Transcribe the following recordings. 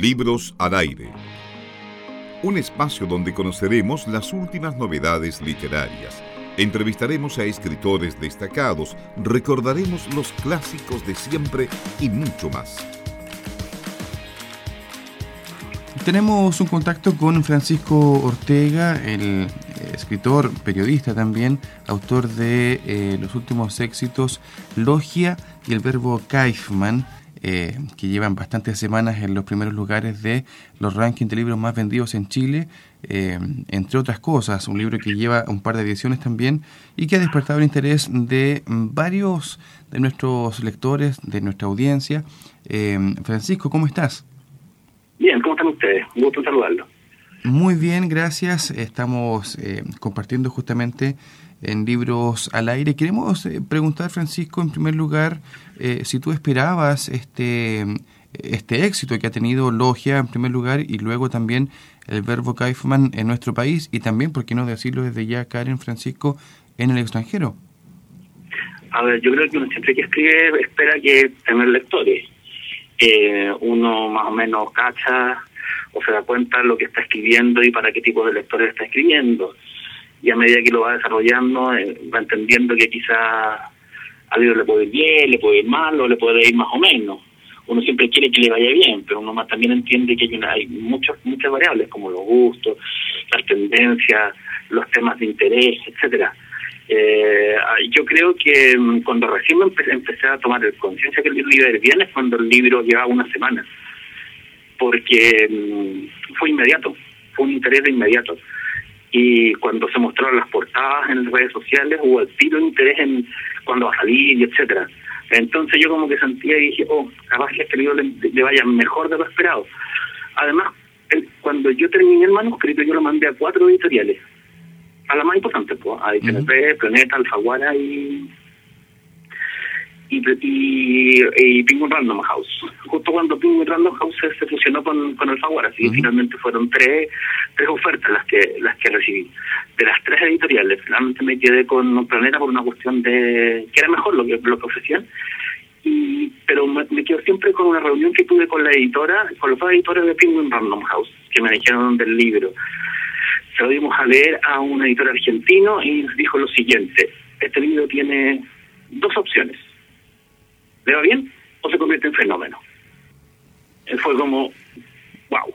Libros al aire. Un espacio donde conoceremos las últimas novedades literarias. Entrevistaremos a escritores destacados, recordaremos los clásicos de siempre y mucho más. Tenemos un contacto con Francisco Ortega, el eh, escritor, periodista también, autor de eh, los últimos éxitos Logia y el verbo Kaifman eh, que llevan bastantes semanas en los primeros lugares de los rankings de libros más vendidos en Chile, eh, entre otras cosas, un libro que lleva un par de ediciones también y que ha despertado el interés de varios de nuestros lectores, de nuestra audiencia. Eh, Francisco, ¿cómo estás? Bien, ¿cómo están ustedes? Un gusto saludarlo. Muy bien, gracias. Estamos compartiendo justamente en Libros al Aire. Queremos eh, preguntar, Francisco, en primer lugar, eh, si tú esperabas este, este éxito que ha tenido Logia en primer lugar y luego también el verbo Kaifman en nuestro país y también, por qué no decirlo desde ya, Karen Francisco, en el extranjero. A ver, yo creo que uno siempre que escribe espera que tener lectores. Eh, uno más o menos cacha o se da cuenta lo que está escribiendo y para qué tipo de lectores está escribiendo y a medida que lo va desarrollando eh, va entendiendo que quizá a libro le puede ir bien, le puede ir mal o le puede ir más o menos. Uno siempre quiere que le vaya bien, pero uno más también entiende que hay, hay muchos, muchas variables como los gustos, las tendencias, los temas de interés, etcétera. Eh, yo creo que mm, cuando recién empecé, empecé a tomar conciencia que el libro iba a ir bien es cuando el libro llevaba una semana, porque mm, fue inmediato, fue un interés de inmediato. Y cuando se mostraron las portadas en las redes sociales hubo el tiro de interés en cuándo va a salir y etcétera. Entonces yo como que sentía y dije oh capaz que este libro le, vaya mejor de lo esperado. Además cuando yo terminé el manuscrito yo lo mandé a cuatro editoriales. A las más importantes pues a ITNP, Planeta, Alfaguara y y, y, y Penguin Random House. Justo cuando Penguin Random House se, fusionó con, con Alfaguara, así finalmente fueron tres, tres ofertas las que las que recibí. De las tres editoriales, finalmente me quedé con Planeta por una cuestión de que era mejor lo que, lo que ofrecían. Y, pero me, quedo siempre con una reunión que tuve con la editora, con los dos editores de Penguin Random House, que me dijeron del libro. Se lo dimos a leer a un editor argentino y nos dijo lo siguiente, este libro tiene dos opciones ¿le va bien? O se convierte en fenómeno. Fue como, wow.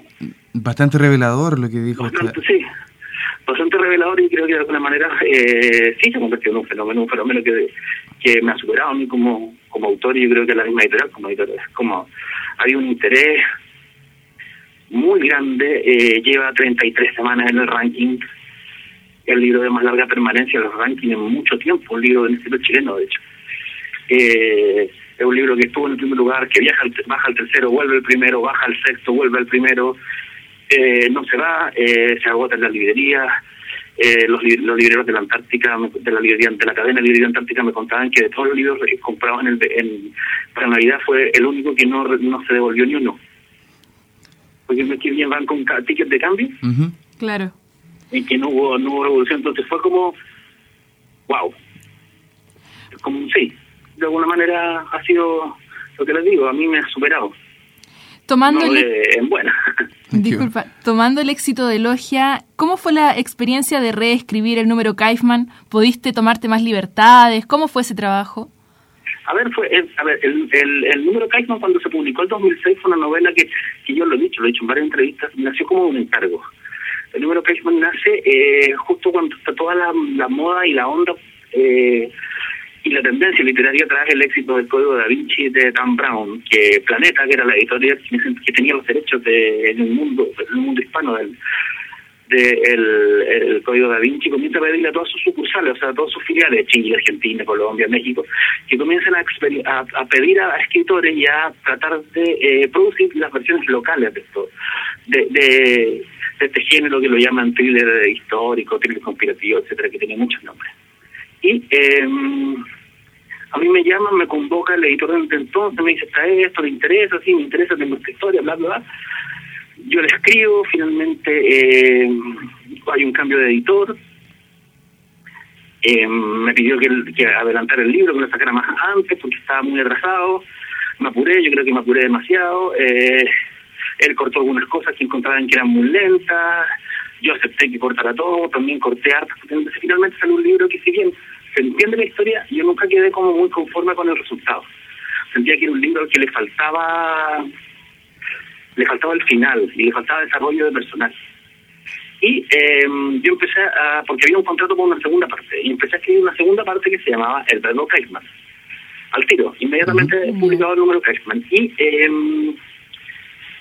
Bastante revelador lo que dijo. Bastante, Sí, bastante revelador y creo que de alguna manera eh, sí se convirtió en un fenómeno, un fenómeno que, que me ha superado a mí como, como autor y yo creo que la misma editorial como editor. Como hay un interés muy grande, eh, lleva 33 semanas en el ranking, el libro de más larga permanencia en los rankings en mucho tiempo, un libro del estilo chileno, de hecho. Eh, es un libro que estuvo en el primer lugar, que viaja baja al tercero, vuelve al primero, baja al sexto, vuelve al primero, eh, no se va, eh, se agota en la librería. Eh, los, los libreros de la Antártica, de la librería, de la cadena librería Antártica me contaban que de todos los libros comprados en el, en, para Navidad fue el único que no, no se devolvió ni uno. Porque me bien van con tickets de cambio. Claro. Y que no hubo, no hubo revolución. Entonces fue como, wow. Como, sí, de alguna manera ha sido lo que les digo, a mí me ha superado. Tomando el... en buena. Disculpa, tomando el éxito de Logia, ¿cómo fue la experiencia de reescribir el número Kaifman? ¿Pudiste tomarte más libertades? ¿Cómo fue ese trabajo? A ver, fue, a ver el, el, número Kaifman cuando se publicó en 2006 fue una novela que, que yo lo he dicho, lo he dicho en varias entrevistas, nació como un encargo. El número Kaifman nace eh, justo cuando está toda la, la moda y la onda eh, y la tendencia literaria tras el éxito del Código da Vinci de Dan Brown, que Planeta, que era la editorial que tenía los derechos de, en el mundo, en el mundo hispano del de Código da Vinci, comienza a pedirle a todas sus sucursales, o sea, a todas sus filiales, Chile, Argentina, Colombia, México, que comiencen a, pedir a, escritores y a tratar de eh, producir las versiones locales de esto, de, de, este género que lo llaman thriller histórico, thriller conspirativo, etcétera, que tiene muchos nombres. Y eh, a mí me llaman, me convoca el editor de entonces, me dice, está esto, ¿le interesa? Sí, me interesa, tengo esta historia, bla, bla, bla. Yo le escribo, finalmente eh, hay un cambio de editor. Eh, me pidió que, que adelantar el libro, que lo sacara más antes, porque estaba muy atrasado. Me apuré, yo creo que me apuré demasiado. Él cortó algunas cosas que encontraban que eran muy lentas, yo acepté que cortara todo, también corté hartas, finalmente salió un libro que si bien se entiende la historia, yo nunca quedé como muy conforme con el resultado. Sentía que era un libro que le faltaba le faltaba el final y le faltaba desarrollo de personal. Y eh, yo empecé a, porque había un contrato con una segunda parte, y empecé a escribir una segunda parte que se llamaba El verbo Kaisman. Al tiro, inmediatamente publicado el número Kaisman. Y eh,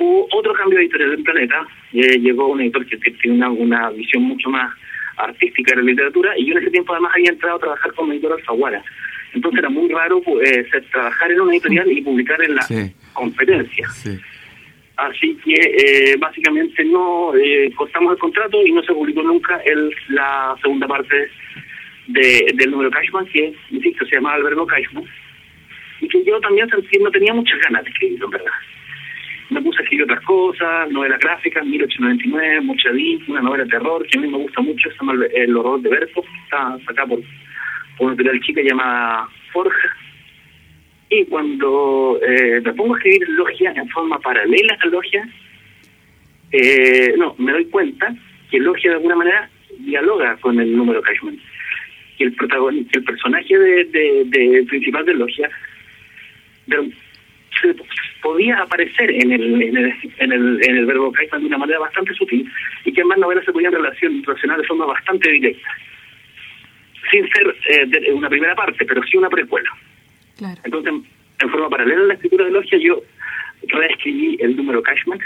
hubo otro cambio de editorial del planeta, eh, llegó un editor que, tiene una, una visión mucho más artística de la literatura, y yo en ese tiempo además había entrado a trabajar con editor Alfaguara. Entonces era muy raro pues, trabajar en una editorial y publicar en la competencia. Así que eh, básicamente no eh, cortamos el contrato y no se publicó nunca el, la segunda parte de, del número Cashman, que, insisto, se llama Alberto Cashman, y que yo también sentí, no tenía muchas ganas de escribirlo, en verdad. Me puse a escribir otras cosas, novela gráfica, 1899, mucha una novela de terror, que a mí me gusta mucho, se llama El horror de Berto, está sacada por, por una editorial chica llamada Forja, y cuando eh, me pongo a escribir logia en forma paralela a logia, eh, no, me doy cuenta que logia de alguna manera dialoga con el número Cashman. Que el protagonista, el personaje de, de, principal de logia podía aparecer en el, en el, en el, en el verbo Cashman de una manera bastante sutil y que más novelas se podían relacionar de forma bastante directa. Sin ser eh, una primera parte, pero sí una precuela. Entonces, en forma paralela a la escritura de Logia, yo reescribí el número Cashman,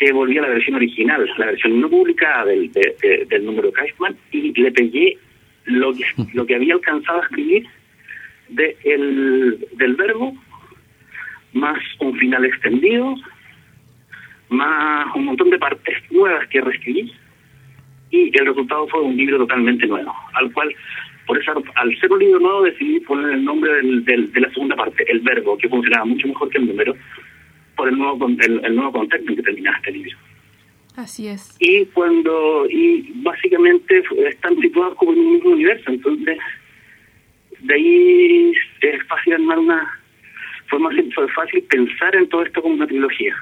eh, volví a la versión original, la versión no publicada del, del número Cashman, y le pegué lo que, lo que había alcanzado a escribir de el, del verbo, más un final extendido, más un montón de partes nuevas que reescribí, y el resultado fue un libro totalmente nuevo, al cual por eso, al ser un libro nuevo, decidí poner el nombre del, de la segunda parte, el verbo, que funcionaba mucho mejor que el número, por el nuevo, el, nuevo contexto en que terminaba este libro. Así es. Y cuando, y básicamente están situados como en un mismo universo, entonces de ahí es fácil armar una, fue más fácil pensar en todo esto como una trilogía.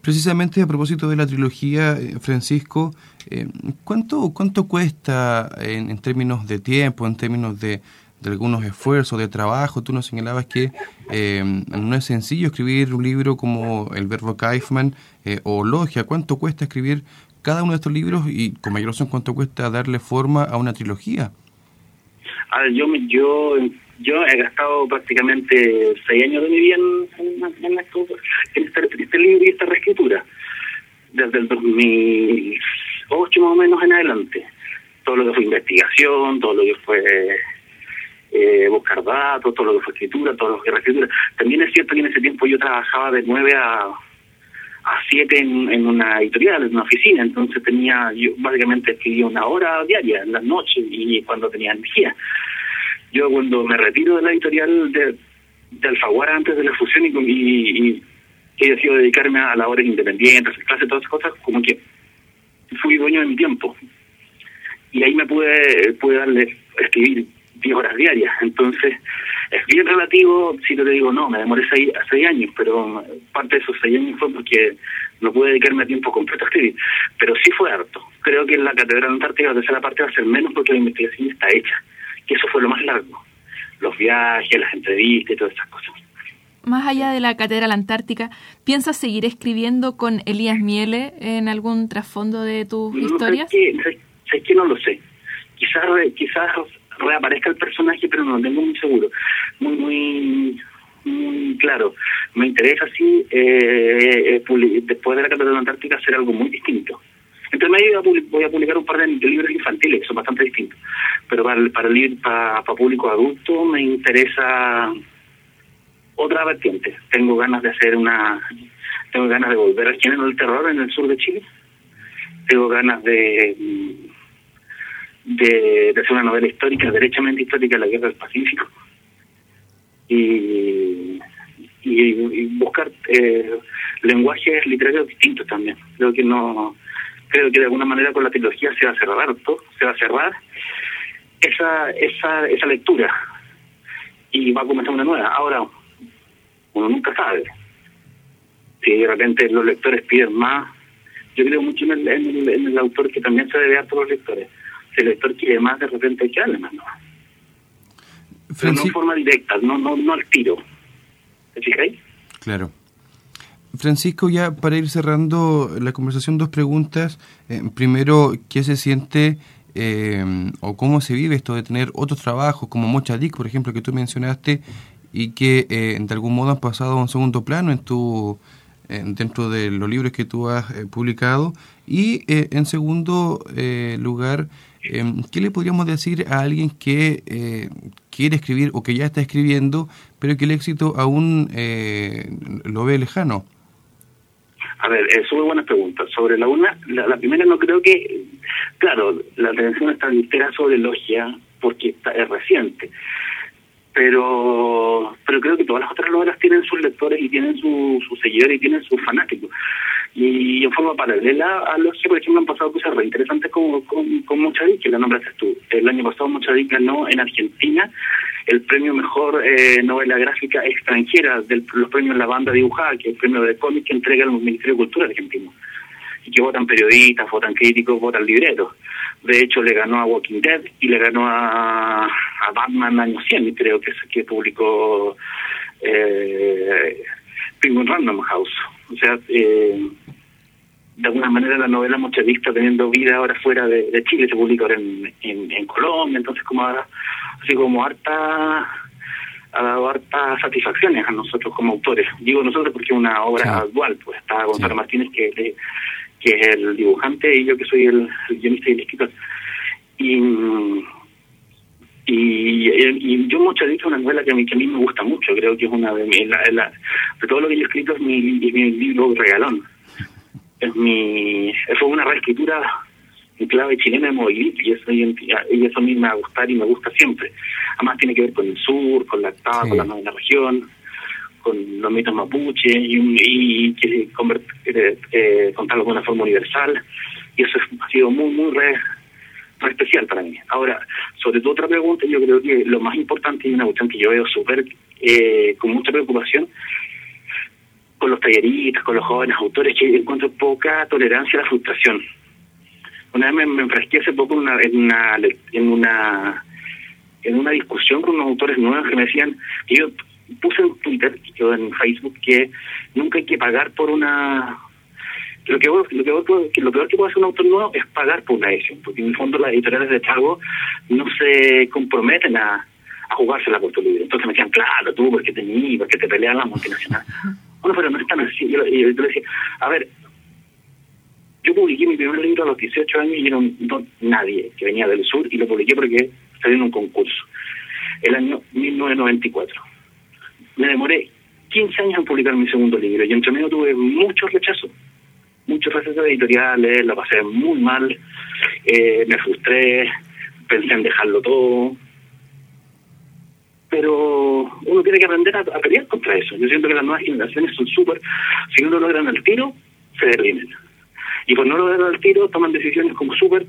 Precisamente a propósito de la trilogía, eh, Francisco, eh, ¿cuánto, ¿cuánto cuesta en, términos de tiempo, en términos de, algunos esfuerzos, de trabajo? Tú nos señalabas que eh, no es sencillo escribir un libro como El Verbo Kaifman o Logia. ¿Cuánto cuesta escribir cada uno de estos libros y con mayor razón cuánto cuesta darle forma a una trilogía? Ah, yo, yo yo he gastado prácticamente seis años de mi vida en, en, este, libro y esta reescritura, desde el 2008 más o menos en adelante. Todo lo que fue investigación, todo lo que fue eh, buscar datos, todo lo que fue escritura, todo lo que fue reescritura. También es cierto que en ese tiempo yo trabajaba de nueve a, a siete en, en una editorial, en una oficina, entonces tenía, yo básicamente escribía una hora diaria en las noches y cuando tenía energía. Yo cuando me retiro de la editorial de, Alfaguara antes de la fusión y, y, he decidido dedicarme a labores independientes, clases, todas esas cosas, como que fui dueño de mi tiempo. Y ahí me pude, pude darle, escribir 10 horas diarias. Entonces, es bien relativo si te digo, no, me demoré seis, seis años, pero parte de esos seis años fue porque no pude dedicarme a tiempo completo a escribir. Pero sí fue harto. Creo que en la Catedral Antártica la tercera parte va a ser menos porque la investigación está hecha que eso fue lo más largo. Los viajes, las entrevistas y todas esas cosas. Más allá de la Catedral Antártica, ¿piensas seguir escribiendo con Elías Miele en algún trasfondo de tus historias? Sé que, no lo sé. Quizás quizás reaparezca el personaje, pero no lo tengo muy seguro. Muy, muy, muy claro. Me interesa, sí, eh, eh después de la Catedral Antártica, hacer algo muy distinto. Voy a publicar un par de, libros infantiles que son bastante distintos, pero para, para, para, para público adulto me interesa otra vertiente. Tengo ganas de hacer una, tengo ganas de volver al género del terror en el sur de Chile. Tengo ganas de, de, hacer una novela histórica, derechamente histórica de la guerra del Pacífico. Y, y, buscar eh, lenguajes literarios distintos también. Creo que no creo que de alguna manera con la trilogía se va a cerrar se va a cerrar esa, esa, esa lectura y va a comenzar una nueva. Ahora, uno nunca sabe. si de repente los lectores piden más, yo creo mucho en el, en el, autor que también se debe a todos los lectores. Si el lector quiere más, de repente hay que darle más, ¿no? Pero no de forma directa, no, no, no al tiro. ¿Te fijáis? Claro. Francisco, ya para ir cerrando la conversación, dos preguntas. Eh, primero, ¿qué se siente eh, o cómo se vive esto de tener otros trabajos como Mochadic, por ejemplo, que tú mencionaste y que eh, de algún modo han pasado a un segundo plano en tu dentro de los libros que tú has publicado? Y en segundo lugar, ¿qué le podríamos decir a alguien que quiere escribir o que ya está escribiendo, pero que el éxito aún lo ve lejano? A ver, es muy buenas preguntas. Sobre la una, la, primera no creo que, claro, la atención está entera sobre Logia porque está, es reciente. Pero pero creo que todas las otras novelas tienen sus lectores y tienen sus su seguidores y tienen sus fanáticos. Y en forma paralela a Logia, por ejemplo, han pasado cosas re interesantes con, con, con que la nombraste tú. El año pasado Mochadic ganó en Argentina el premio mejor eh, novela gráfica extranjera de los premios La Banda Dibujada, que es el premio de cómic que entrega el Ministerio de Cultura argentino. Y que votan periodistas, votan críticos, votan libreros. De hecho, le ganó a Walking Dead y le ganó a, a Batman año 100, creo que es que publicó eh, Penguin Random House. O sea, eh, de alguna manera la novela mochadista teniendo vida ahora fuera de, Chile, se publica ahora en, en, Colombia, entonces como ahora, así como harta ha dado hartas satisfacciones a nosotros como autores. Digo nosotros porque es una obra dual, pues está Gonzalo Martínez que, que es el dibujante y yo que soy el, guionista y el escritor. Y, y, y yo Mochadista es una novela que a, mí, que a mí me gusta mucho, creo que es una de mis, la, de todo lo que yo he escrito es mi, mi libro regalón es mi fue una reescritura en clave chilena de Movility y eso, y eso a mí me va a gustar y me gusta siempre. Además tiene que ver con el sur, con la octava, con la novena región, con los mitos mapuche y, y, eh, eh, contarlo de una forma universal y eso ha sido muy, muy re, especial para mí. Ahora, sobre tu otra pregunta, yo creo que lo más importante y una cuestión que yo veo súper eh, con mucha preocupación con los talleristas, con los jóvenes autores, que encuentro poca tolerancia a la frustración. Una vez me, enfrasqué hace poco en una, en una en una en una discusión con unos autores nuevos que me decían que yo puse en Twitter, yo en Facebook, que nunca hay que pagar por una lo que, lo, que, lo peor que puede hacer un autor nuevo es pagar por una edición, porque en el fondo las editoriales de pago no se comprometen a, a jugársela por tu libro. Entonces me decían, claro, tú, porque te porque te pelean las multinacionales. Pero no es tan así. Yo, le decía, a ver, yo publiqué mi primer libro a los 18 años y era nadie que venía del sur y lo publiqué porque salió en un concurso, el año 1994. Me demoré 15 años en publicar mi segundo libro y entre medio tuve muchos rechazos, muchos rechazos editoriales, la pasé muy mal, eh, me frustré, pensé en dejarlo todo, pero uno tiene que aprender a, pelear contra eso. Yo siento que las nuevas generaciones son súper, si no lo logran al tiro, se derrimen. Y por no lograr al tiro, toman decisiones como súper,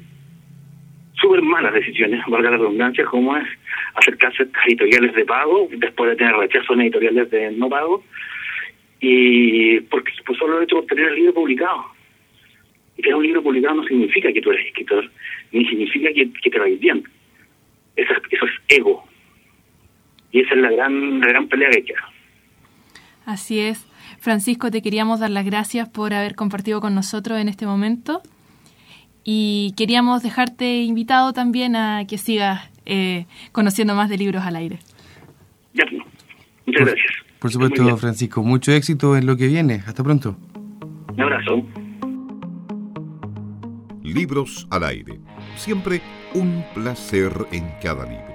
súper malas decisiones, valga la redundancia, como es acercarse a editoriales de pago, después de tener rechazo en editoriales de no pago, y porque pues solo el hecho de tener el libro publicado. Y tener un libro publicado no significa que tú eres escritor, ni significa que, te va bien. Eso eso es ego, y esa es la gran, la gran pelea que queda. Así es. Francisco, te queríamos dar las gracias por haber compartido con nosotros en este momento y queríamos dejarte invitado también a que sigas eh, conociendo más de libros al aire. Ya, muchas gracias. Por supuesto, Francisco, mucho éxito en lo que viene. Hasta pronto. Un abrazo. Libros al aire. Siempre un placer en cada libro.